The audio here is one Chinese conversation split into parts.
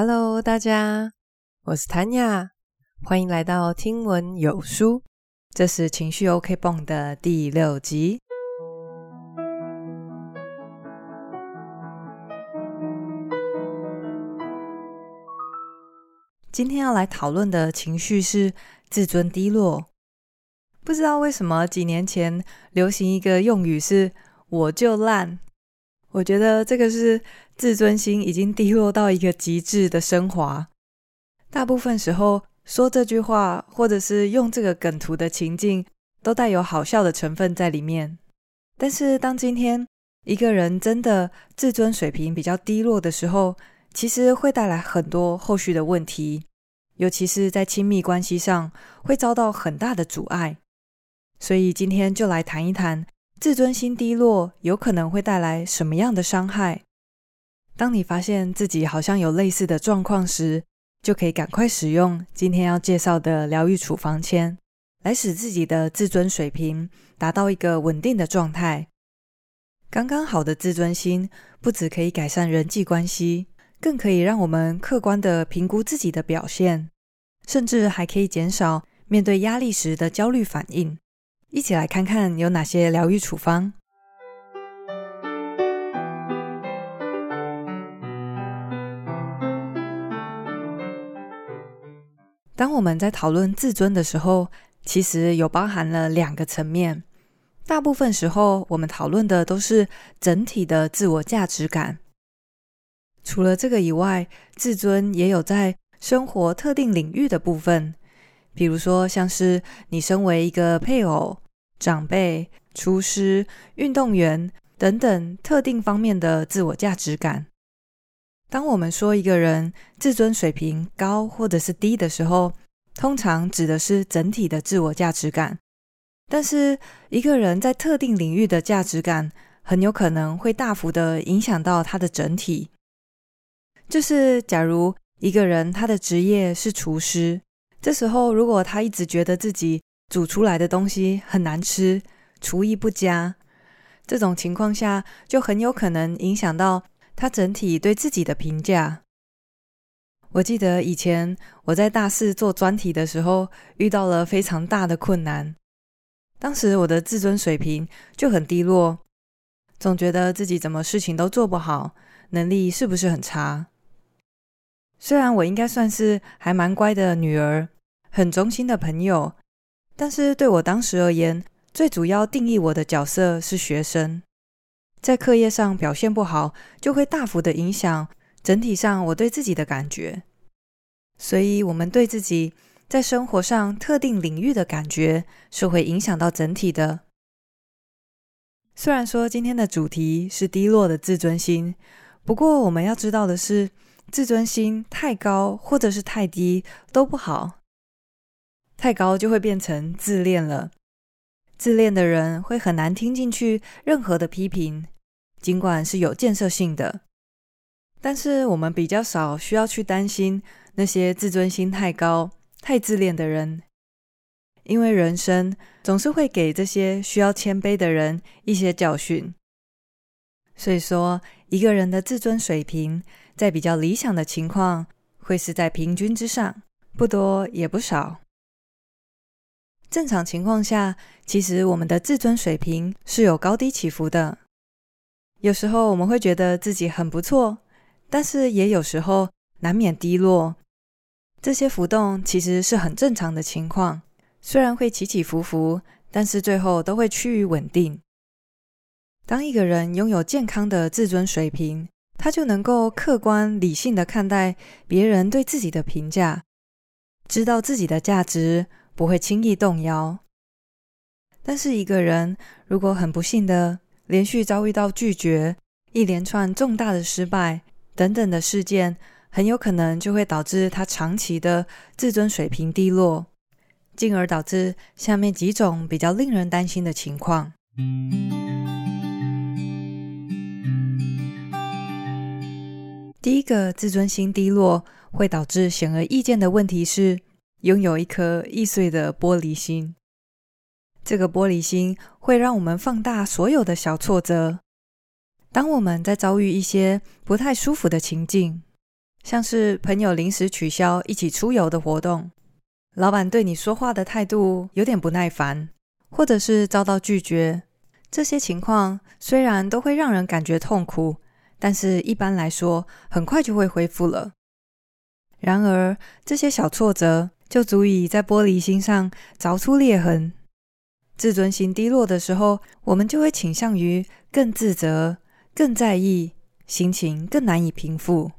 Hello，大家，我是谭雅，欢迎来到听闻有书。这是情绪 OK 绷的第六集。今天要来讨论的情绪是自尊低落。不知道为什么几年前流行一个用语是“我就烂”，我觉得这个是自尊心已经低落到一个极致的升华。大部分时候说这句话，或者是用这个梗图的情境，都带有好笑的成分在里面。但是当今天一个人真的自尊水平比较低落的时候，其实会带来很多后续的问题。尤其是在亲密关系上，会遭到很大的阻碍。所以今天就来谈一谈，自尊心低落有可能会带来什么样的伤害。当你发现自己好像有类似的状况时，就可以赶快使用今天要介绍的疗愈处方签，来使自己的自尊水平达到一个稳定的状态。刚刚好的自尊心，不只可以改善人际关系。更可以让我们客观地评估自己的表现，甚至还可以减少面对压力时的焦虑反应。一起来看看有哪些疗愈处方。当我们在讨论自尊的时候，其实有包含了两个层面。大部分时候，我们讨论的都是整体的自我价值感。除了这个以外，自尊也有在生活特定领域的部分，比如说像是你身为一个配偶、长辈、厨师、运动员等等特定方面的自我价值感。当我们说一个人自尊水平高或者是低的时候，通常指的是整体的自我价值感。但是一个人在特定领域的价值感，很有可能会大幅的影响到他的整体。就是，假如一个人他的职业是厨师，这时候如果他一直觉得自己煮出来的东西很难吃，厨艺不佳，这种情况下就很有可能影响到他整体对自己的评价。我记得以前我在大四做专题的时候，遇到了非常大的困难，当时我的自尊水平就很低落，总觉得自己怎么事情都做不好，能力是不是很差？虽然我应该算是还蛮乖的女儿，很忠心的朋友，但是对我当时而言，最主要定义我的角色是学生，在课业上表现不好，就会大幅的影响整体上我对自己的感觉。所以，我们对自己在生活上特定领域的感觉，是会影响到整体的。虽然说今天的主题是低落的自尊心，不过我们要知道的是，自尊心太高或者是太低都不好，太高就会变成自恋了。自恋的人会很难听进去任何的批评，尽管是有建设性的。但是我们比较少需要去担心那些自尊心太高、太自恋的人，因为人生总是会给这些需要谦卑的人一些教训。所以说，一个人的自尊水平，在比较理想的情况，会是在平均之上，不多也不少。正常情况下，其实我们的自尊水平是有高低起伏的。有时候我们会觉得自己很不错，但是也有时候难免低落。这些浮动其实是很正常的情况，虽然会起起伏伏，但是最后都会趋于稳定。当一个人拥有健康的自尊水平，他就能够客观理性的看待别人对自己的评价，知道自己的价值，不会轻易动摇。但是一个人如果很不幸的连续遭遇到拒绝、一连串重大的失败等等的事件，很有可能就会导致他长期的自尊水平低落，进而导致下面几种比较令人担心的情况。第一个自尊心低落会导致显而易见的问题是，拥有一颗易碎的玻璃心。这个玻璃心会让我们放大所有的小挫折。当我们在遭遇一些不太舒服的情境，像是朋友临时取消一起出游的活动，老板对你说话的态度有点不耐烦，或者是遭到拒绝。这些情况虽然都会让人感觉痛苦，但是一般来说很快就会恢复了。然而，这些小挫折就足以在玻璃心上凿出裂痕。自尊心低落的时候，我们就会倾向于更自责、更在意，心情更难以平复。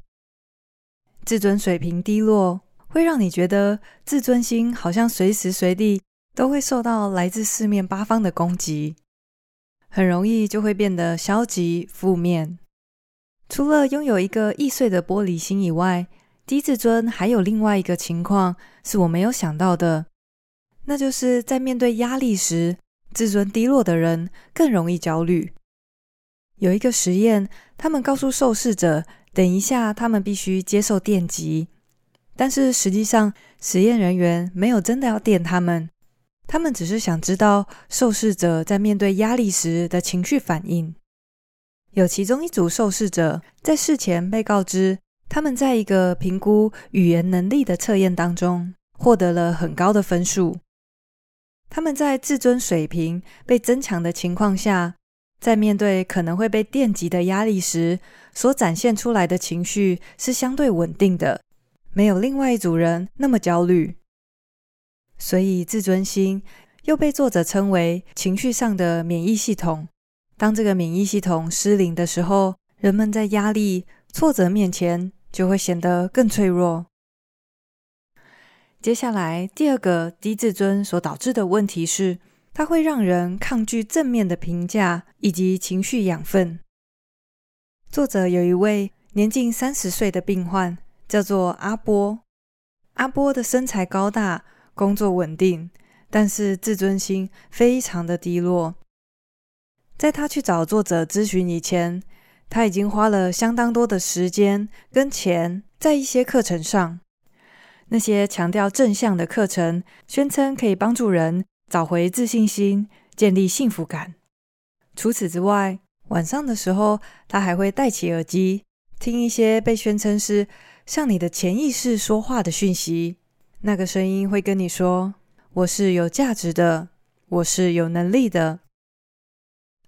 自尊水平低落，会让你觉得自尊心好像随时随地都会受到来自四面八方的攻击，很容易就会变得消极负面。除了拥有一个易碎的玻璃心以外，低自尊还有另外一个情况是我没有想到的。那就是在面对压力时，自尊低落的人更容易焦虑。有一个实验，他们告诉受试者，等一下他们必须接受电击，但是实际上实验人员没有真的要电他们，他们只是想知道受试者在面对压力时的情绪反应。有其中一组受试者在事前被告知，他们在一个评估语言能力的测验当中获得了很高的分数。他们在自尊水平被增强的情况下，在面对可能会被电击的压力时，所展现出来的情绪是相对稳定的，没有另外一组人那么焦虑。所以，自尊心又被作者称为情绪上的免疫系统。当这个免疫系统失灵的时候，人们在压力、挫折面前就会显得更脆弱。接下来，第二个低自尊所导致的问题是，它会让人抗拒正面的评价以及情绪养分。作者有一位年近三十岁的病患，叫做阿波。阿波的身材高大，工作稳定，但是自尊心非常的低落。在他去找作者咨询以前，他已经花了相当多的时间跟钱在一些课程上。那些强调正向的课程，宣称可以帮助人找回自信心、建立幸福感。除此之外，晚上的时候，他还会戴起耳机，听一些被宣称是向你的潜意识说话的讯息。那个声音会跟你说：“我是有价值的，我是有能力的。”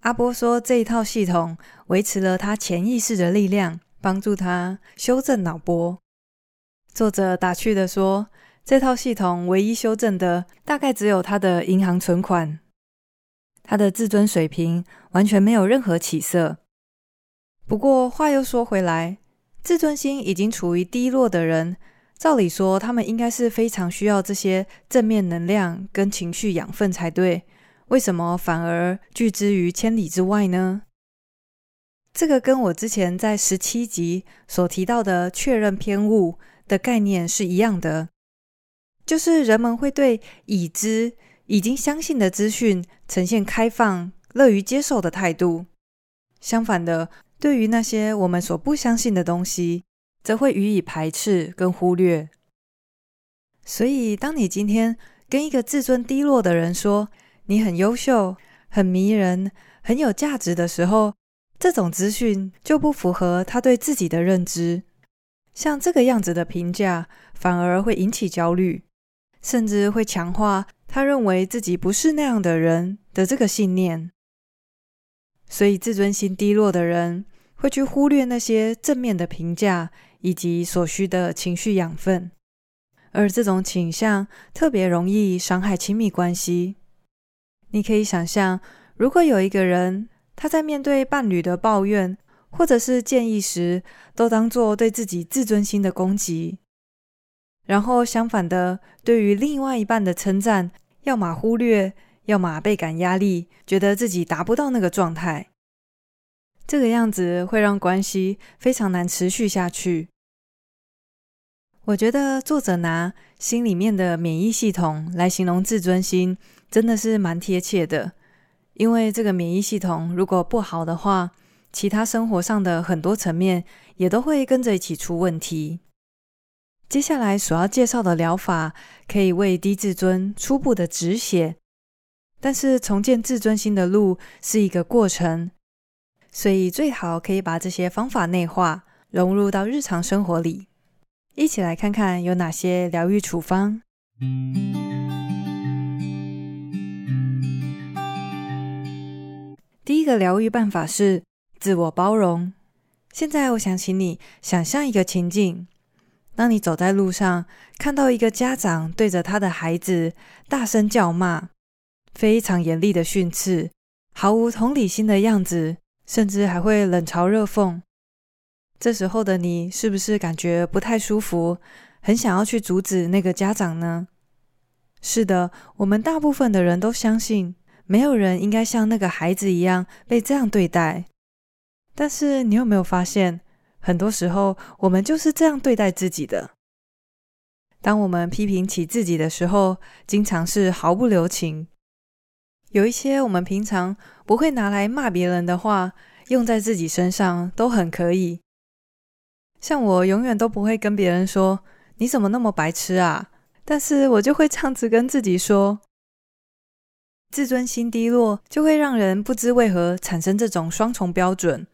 阿波说，这一套系统维持了他潜意识的力量，帮助他修正脑波。作者打趣地说：“这套系统唯一修正的，大概只有他的银行存款。他的自尊水平完全没有任何起色。不过话又说回来，自尊心已经处于低落的人，照理说他们应该是非常需要这些正面能量跟情绪养分才对。为什么反而拒之于千里之外呢？这个跟我之前在十七集所提到的确认偏误。”的概念是一样的，就是人们会对已知、已经相信的资讯呈现开放、乐于接受的态度；相反的，对于那些我们所不相信的东西，则会予以排斥跟忽略。所以，当你今天跟一个自尊低落的人说你很优秀、很迷人、很有价值的时候，这种资讯就不符合他对自己的认知。像这个样子的评价，反而会引起焦虑，甚至会强化他认为自己不是那样的人的这个信念。所以，自尊心低落的人会去忽略那些正面的评价以及所需的情绪养分，而这种倾向特别容易伤害亲密关系。你可以想象，如果有一个人他在面对伴侣的抱怨，或者是建议时，都当作对自己自尊心的攻击；然后相反的，对于另外一半的称赞，要么忽略，要么倍感压力，觉得自己达不到那个状态。这个样子会让关系非常难持续下去。我觉得作者拿心里面的免疫系统来形容自尊心，真的是蛮贴切的。因为这个免疫系统如果不好的话，其他生活上的很多层面也都会跟着一起出问题。接下来所要介绍的疗法可以为低自尊初步的止血，但是重建自尊心的路是一个过程，所以最好可以把这些方法内化，融入到日常生活里。一起来看看有哪些疗愈处方。第一个疗愈办法是自我包容。现在我想请你想象一个情境：当你走在路上，看到一个家长对着他的孩子大声叫骂，非常严厉的训斥，毫无同理心的样子，甚至还会冷嘲热讽。这时候的你是不是感觉不太舒服，很想要去阻止那个家长呢？是的，我们大部分的人都相信，没有人应该像那个孩子一样被这样对待。但是你有没有发现，很多时候我们就是这样对待自己的。当我们批评起自己的时候，经常是毫不留情。有一些我们平常不会拿来骂别人的话，用在自己身上都很可以。像我永远都不会跟别人说：“你怎么那么白痴啊？”但是我就会这样子跟自己说。自尊心低落，就会让人不知为何产生这种双重标准。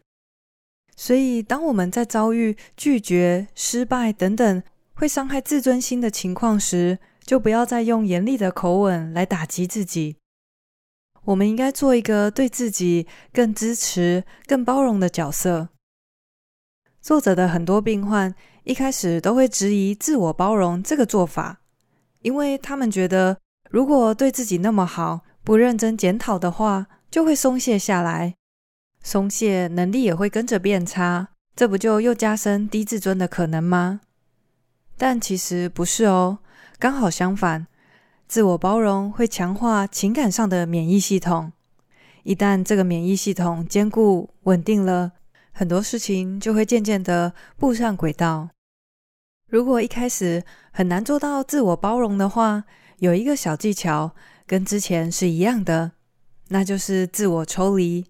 所以，当我们在遭遇拒绝、失败等等会伤害自尊心的情况时，就不要再用严厉的口吻来打击自己。我们应该做一个对自己更支持、更包容的角色。作者的很多病患一开始都会质疑自我包容这个做法，因为他们觉得如果对自己那么好，不认真检讨的话，就会松懈下来。松懈，能力也会跟着变差，这不就又加深低自尊的可能吗？但其实不是哦，刚好相反，自我包容会强化情感上的免疫系统。一旦这个免疫系统坚固稳定了，很多事情就会渐渐的步上轨道。如果一开始很难做到自我包容的话，有一个小技巧跟之前是一样的，那就是自我抽离。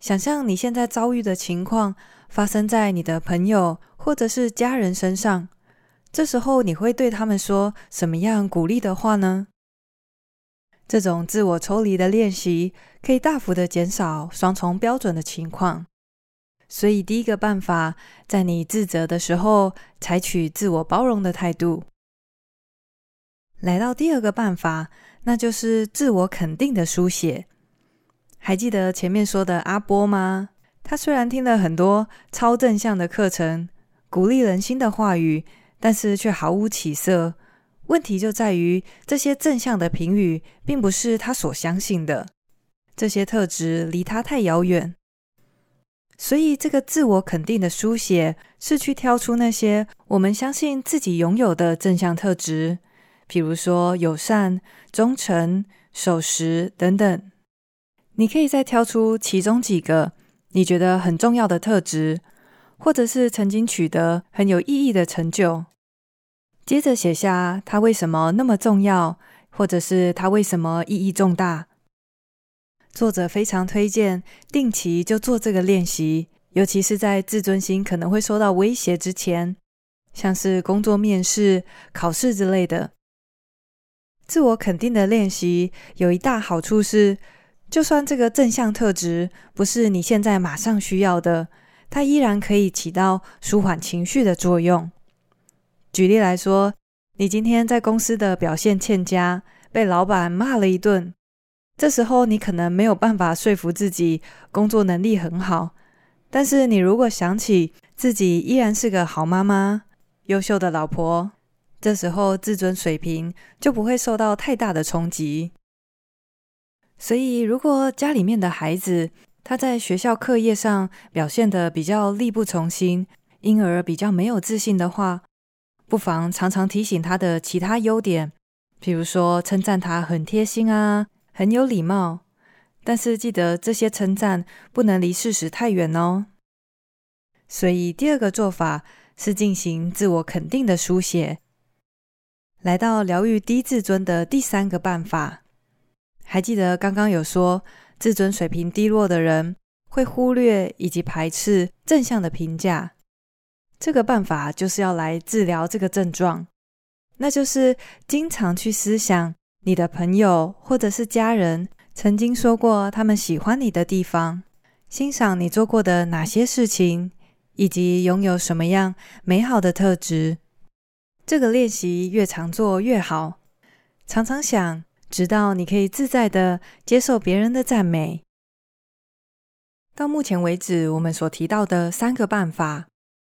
想象你现在遭遇的情况发生在你的朋友或者是家人身上，这时候你会对他们说什么样鼓励的话呢？这种自我抽离的练习可以大幅的减少双重标准的情况。所以第一个办法，在你自责的时候，采取自我包容的态度。来到第二个办法，那就是自我肯定的书写。还记得前面说的阿波吗？他虽然听了很多超正向的课程，鼓励人心的话语，但是却毫无起色。问题就在于这些正向的评语并不是他所相信的，这些特质离他太遥远。所以，这个自我肯定的书写是去挑出那些我们相信自己拥有的正向特质，比如说友善、忠诚、守时等等。你可以再挑出其中几个你觉得很重要的特质，或者是曾经取得很有意义的成就，接着写下它为什么那么重要，或者是它为什么意义重大。作者非常推荐定期就做这个练习，尤其是在自尊心可能会受到威胁之前，像是工作面试、考试之类的。自我肯定的练习有一大好处是，就算这个正向特质不是你现在马上需要的，它依然可以起到舒缓情绪的作用。举例来说，你今天在公司的表现欠佳，被老板骂了一顿，这时候你可能没有办法说服自己工作能力很好，但是你如果想起自己依然是个好妈妈、优秀的老婆，这时候自尊水平就不会受到太大的冲击。所以，如果家里面的孩子他在学校课业上表现得比较力不从心，因而比较没有自信的话，不妨常常提醒他的其他优点，比如说称赞他很贴心啊，很有礼貌。但是记得这些称赞不能离事实太远哦。所以第二个做法是进行自我肯定的书写。来到疗愈低自尊的第三个办法。还记得刚刚有说，自尊水平低落的人会忽略以及排斥正向的评价。这个办法就是要来治疗这个症状，那就是经常去思想你的朋友或者是家人曾经说过他们喜欢你的地方，欣赏你做过的哪些事情，以及拥有什么样美好的特质。这个练习越常做越好。常常想，直到你可以自在的接受别人的赞美。到目前为止，我们所提到的三个办法，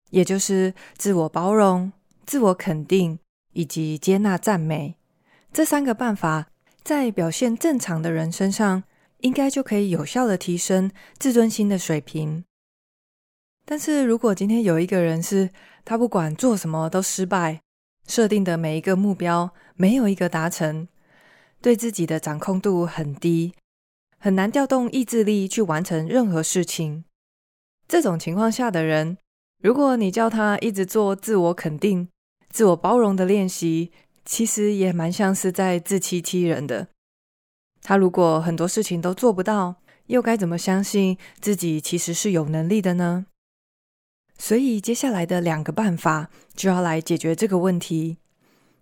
也就是自我包容、自我肯定以及接纳赞美，这三个办法在表现正常的人身上，应该就可以有效的提升自尊心的水平。但是如果今天有一个人是他不管做什么都失败，设定的每一个目标没有一个达成，对自己的掌控度很低，很难调动意志力去完成任何事情。这种情况下的人，如果你叫他一直做自我肯定、自我包容的练习，其实也蛮像是在自欺欺人的。他如果很多事情都做不到，又该怎么相信自己其实是有能力的呢？所以，接下来的两个办法就要来解决这个问题。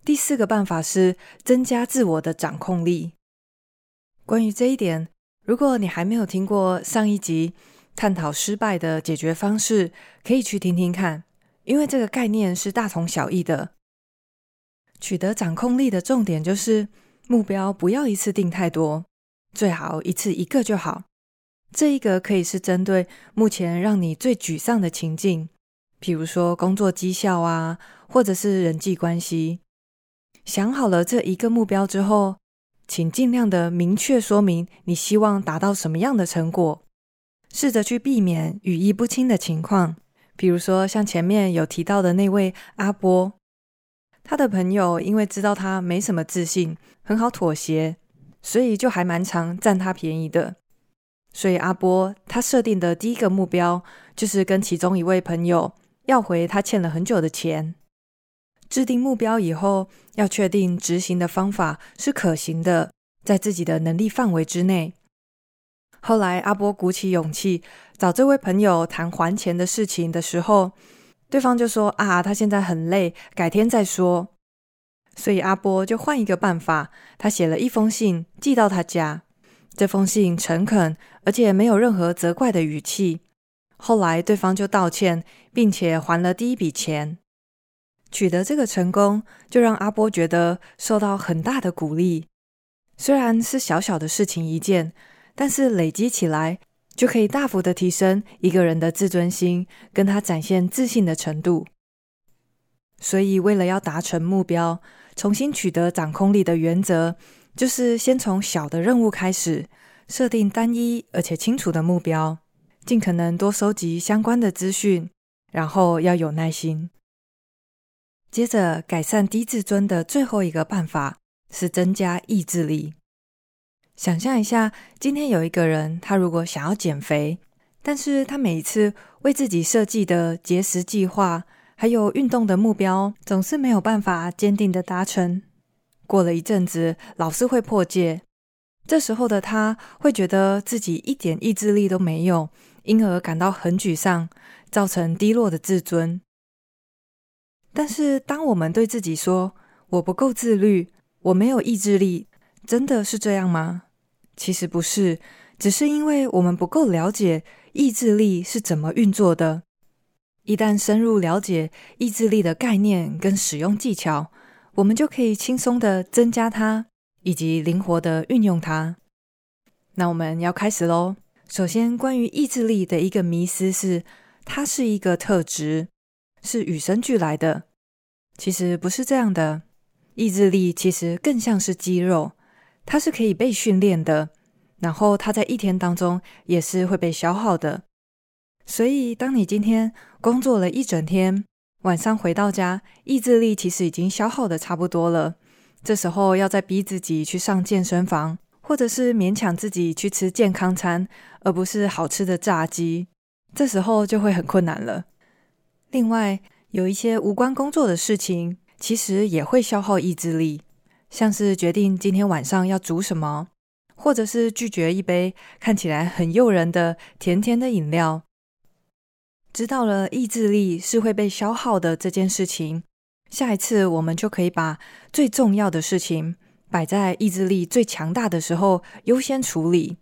第四个办法是增加自我的掌控力。关于这一点，如果你还没有听过上一集探讨失败的解决方式，可以去听听看，因为这个概念是大同小异的。取得掌控力的重点就是目标不要一次定太多，最好一次一个就好。这一个可以是针对目前让你最沮丧的情境，比如说工作绩效啊，或者是人际关系。想好了这一个目标之后，请尽量的明确说明你希望达到什么样的成果，试着去避免语义不清的情况。比如说像前面有提到的那位阿波，他的朋友因为知道他没什么自信，很好妥协，所以就还蛮常占他便宜的。所以阿波他设定的第一个目标就是跟其中一位朋友要回他欠了很久的钱。制定目标以后，要确定执行的方法是可行的，在自己的能力范围之内。后来阿波鼓起勇气找这位朋友谈还钱的事情的时候，对方就说：“啊，他现在很累，改天再说。”所以阿波就换一个办法，他写了一封信寄到他家。这封信诚恳，而且没有任何责怪的语气。后来对方就道歉，并且还了第一笔钱。取得这个成功，就让阿波觉得受到很大的鼓励。虽然是小小的事情一件，但是累积起来，就可以大幅的提升一个人的自尊心，跟他展现自信的程度。所以，为了要达成目标，重新取得掌控力的原则。就是先从小的任务开始，设定单一而且清楚的目标，尽可能多收集相关的资讯，然后要有耐心。接着，改善低自尊的最后一个办法是增加意志力。想象一下，今天有一个人，他如果想要减肥，但是他每一次为自己设计的节食计划，还有运动的目标，总是没有办法坚定的达成。过了一阵子，老是会破戒。这时候的他会觉得自己一点意志力都没有，因而感到很沮丧，造成低落的自尊。但是，当我们对自己说“我不够自律，我没有意志力”，真的是这样吗？其实不是，只是因为我们不够了解意志力是怎么运作的。一旦深入了解意志力的概念跟使用技巧，我们就可以轻松的增加它，以及灵活的运用它。那我们要开始喽。首先，关于意志力的一个迷思是，它是一个特质，是与生俱来的。其实不是这样的。意志力其实更像是肌肉，它是可以被训练的。然后它在一天当中也是会被消耗的。所以，当你今天工作了一整天，晚上回到家，意志力其实已经消耗的差不多了。这时候要再逼自己去上健身房，或者是勉强自己去吃健康餐，而不是好吃的炸鸡，这时候就会很困难了。另外，有一些无关工作的事情，其实也会消耗意志力，像是决定今天晚上要煮什么，或者是拒绝一杯看起来很诱人的甜甜的饮料。知道了意志力是会被消耗的这件事情，下一次我们就可以把最重要的事情摆在意志力最强大的时候优先处理。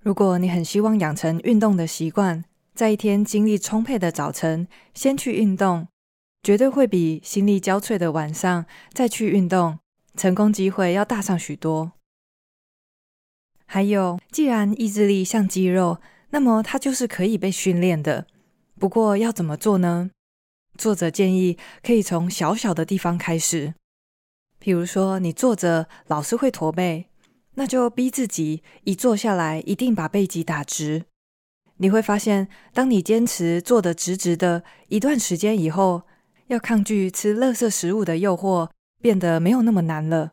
如果你很希望养成运动的习惯，在一天精力充沛的早晨先去运动，绝对会比心力交瘁的晚上再去运动，成功机会要大上许多。还有，既然意志力像肌肉，那么它就是可以被训练的。不过要怎么做呢？作者建议可以从小小的地方开始，比如说你坐着老是会驼背，那就逼自己一坐下来一定把背脊打直。你会发现，当你坚持坐得直直的一段时间以后，要抗拒吃垃圾食物的诱惑变得没有那么难了。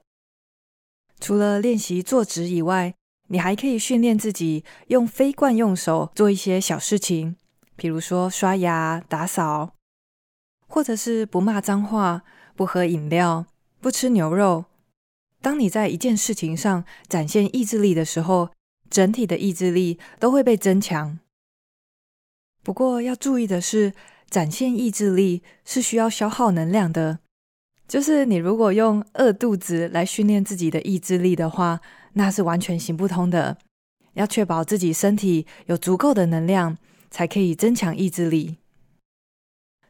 除了练习坐直以外，你还可以训练自己用非惯用手做一些小事情，比如说刷牙、打扫。或者是不骂脏话、不喝饮料、不吃牛肉。当你在一件事情上展现意志力的时候，整体的意志力都会被增强。不过要注意的是，展现意志力是需要消耗能量的。就是你如果用饿肚子来训练自己的意志力的话，那是完全行不通的。要确保自己身体有足够的能量，才可以增强意志力。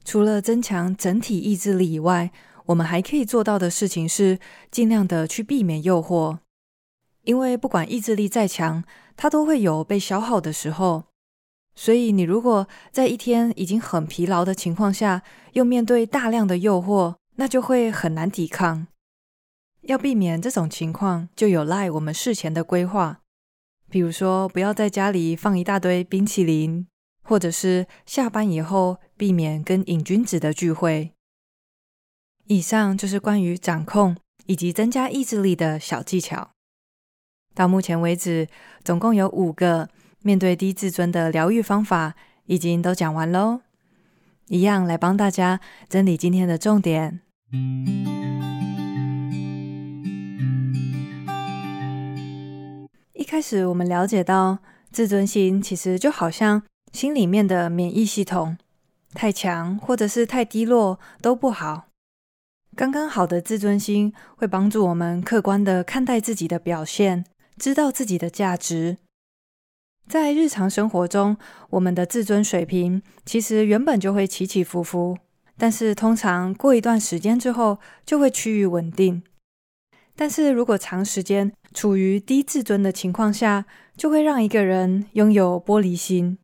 除了增强整体意志力以外，我们还可以做到的事情是尽量的去避免诱惑，因为不管意志力再强，它都会有被消耗的时候。所以，你如果在一天已经很疲劳的情况下，又面对大量的诱惑，那就会很难抵抗。要避免这种情况，就有赖我们事前的规划，比如说，不要在家里放一大堆冰淇淋。或者是下班以后避免跟瘾君子的聚会。以上就是关于掌控以及增加意志力的小技巧。到目前为止，总共有五个面对低自尊的疗愈方法，已经都讲完喽。一样来帮大家整理今天的重点。一开始我们了解到，自尊心其实就好像。心里面的免疫系统太强或者是太低落都不好。刚刚好的自尊心会帮助我们客观的看待自己的表现，知道自己的价值。在日常生活中，我们的自尊水平其实原本就会起起伏伏，但是通常过一段时间之后就会趋于稳定。但是如果长时间处于低自尊的情况下，就会让一个人拥有玻璃心。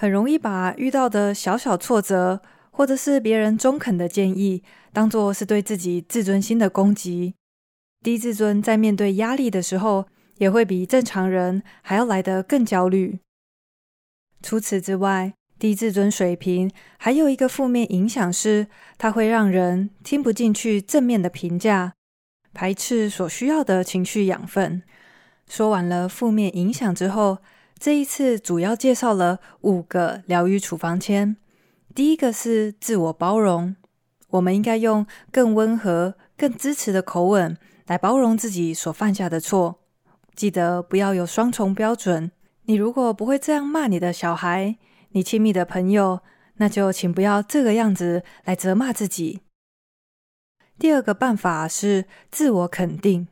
很容易把遇到的小小挫折，或者是别人中肯的建议，当作是对自己自尊心的攻击。低自尊在面对压力的时候，也会比正常人还要来得更焦虑。除此之外，低自尊水平还有一个负面影响是，它会让人听不进去正面的评价，排斥所需要的情绪养分。说完了负面影响之后，这一次主要介绍了五个疗愈处方签。第一个是自我包容，我们应该用更温和、更支持的口吻来包容自己所犯下的错。记得不要有双重标准。你如果不会这样骂你的小孩、你亲密的朋友，那就请不要这个样子来责骂自己。第二个办法是自我肯定。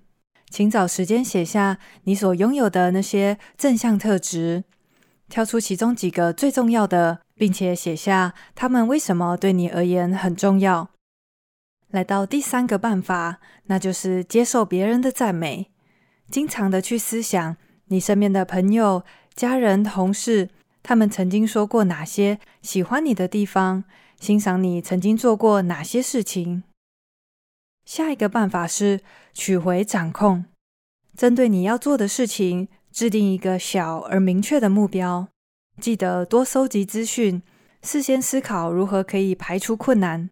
请找时间写下你所拥有的那些正向特质，挑出其中几个最重要的，并且写下他们为什么对你而言很重要。来到第三个办法，那就是接受别人的赞美。经常的去思想你身边的朋友、家人、同事，他们曾经说过哪些喜欢你的地方，欣赏你曾经做过哪些事情。下一个办法是取回掌控，针对你要做的事情，制定一个小而明确的目标。记得多搜集资讯，事先思考如何可以排除困难，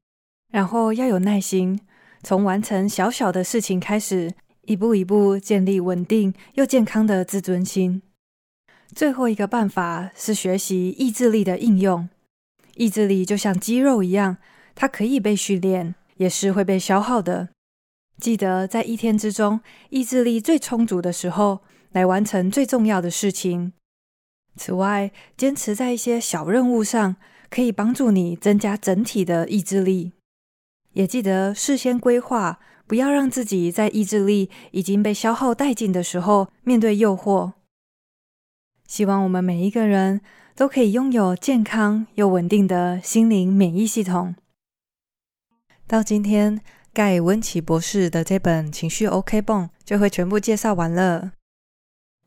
然后要有耐心，从完成小小的事情开始，一步一步建立稳定又健康的自尊心。最后一个办法是学习意志力的应用。意志力就像肌肉一样，它可以被训练。也是会被消耗的。记得在一天之中，意志力最充足的时候，来完成最重要的事情。此外，坚持在一些小任务上，可以帮助你增加整体的意志力。也记得事先规划，不要让自己在意志力已经被消耗殆尽的时候面对诱惑。希望我们每一个人都可以拥有健康又稳定的心灵免疫系统。到今天盖温奇博士的这本情绪 OK 泵就会全部介绍完了。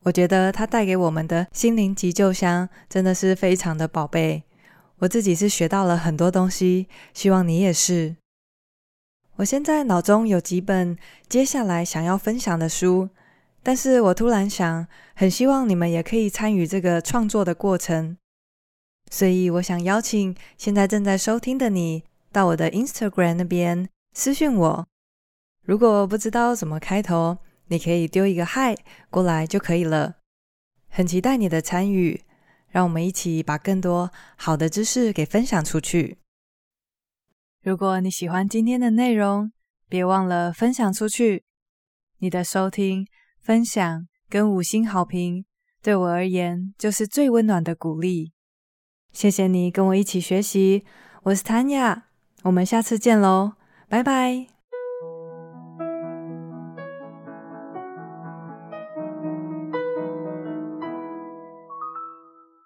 我觉得他带给我们的心灵急救箱真的是非常的宝贝，我自己是学到了很多东西，希望你也是。我现在脑中有几本接下来想要分享的书，但是我突然想，很希望你们也可以参与这个创作的过程，所以我想邀请现在正在收听的你到我的 Instagram 那边私讯我，如果不知道怎么开头。你可以丢一个嗨过来就可以了，很期待你的参与，让我们一起把更多好的知识给分享出去。如果你喜欢今天的内容，别忘了分享出去。你的收听、分享跟五星好评，对我而言就是最温暖的鼓励。谢谢你跟我一起学习，我是 Tanya，我们下次见喽，拜拜。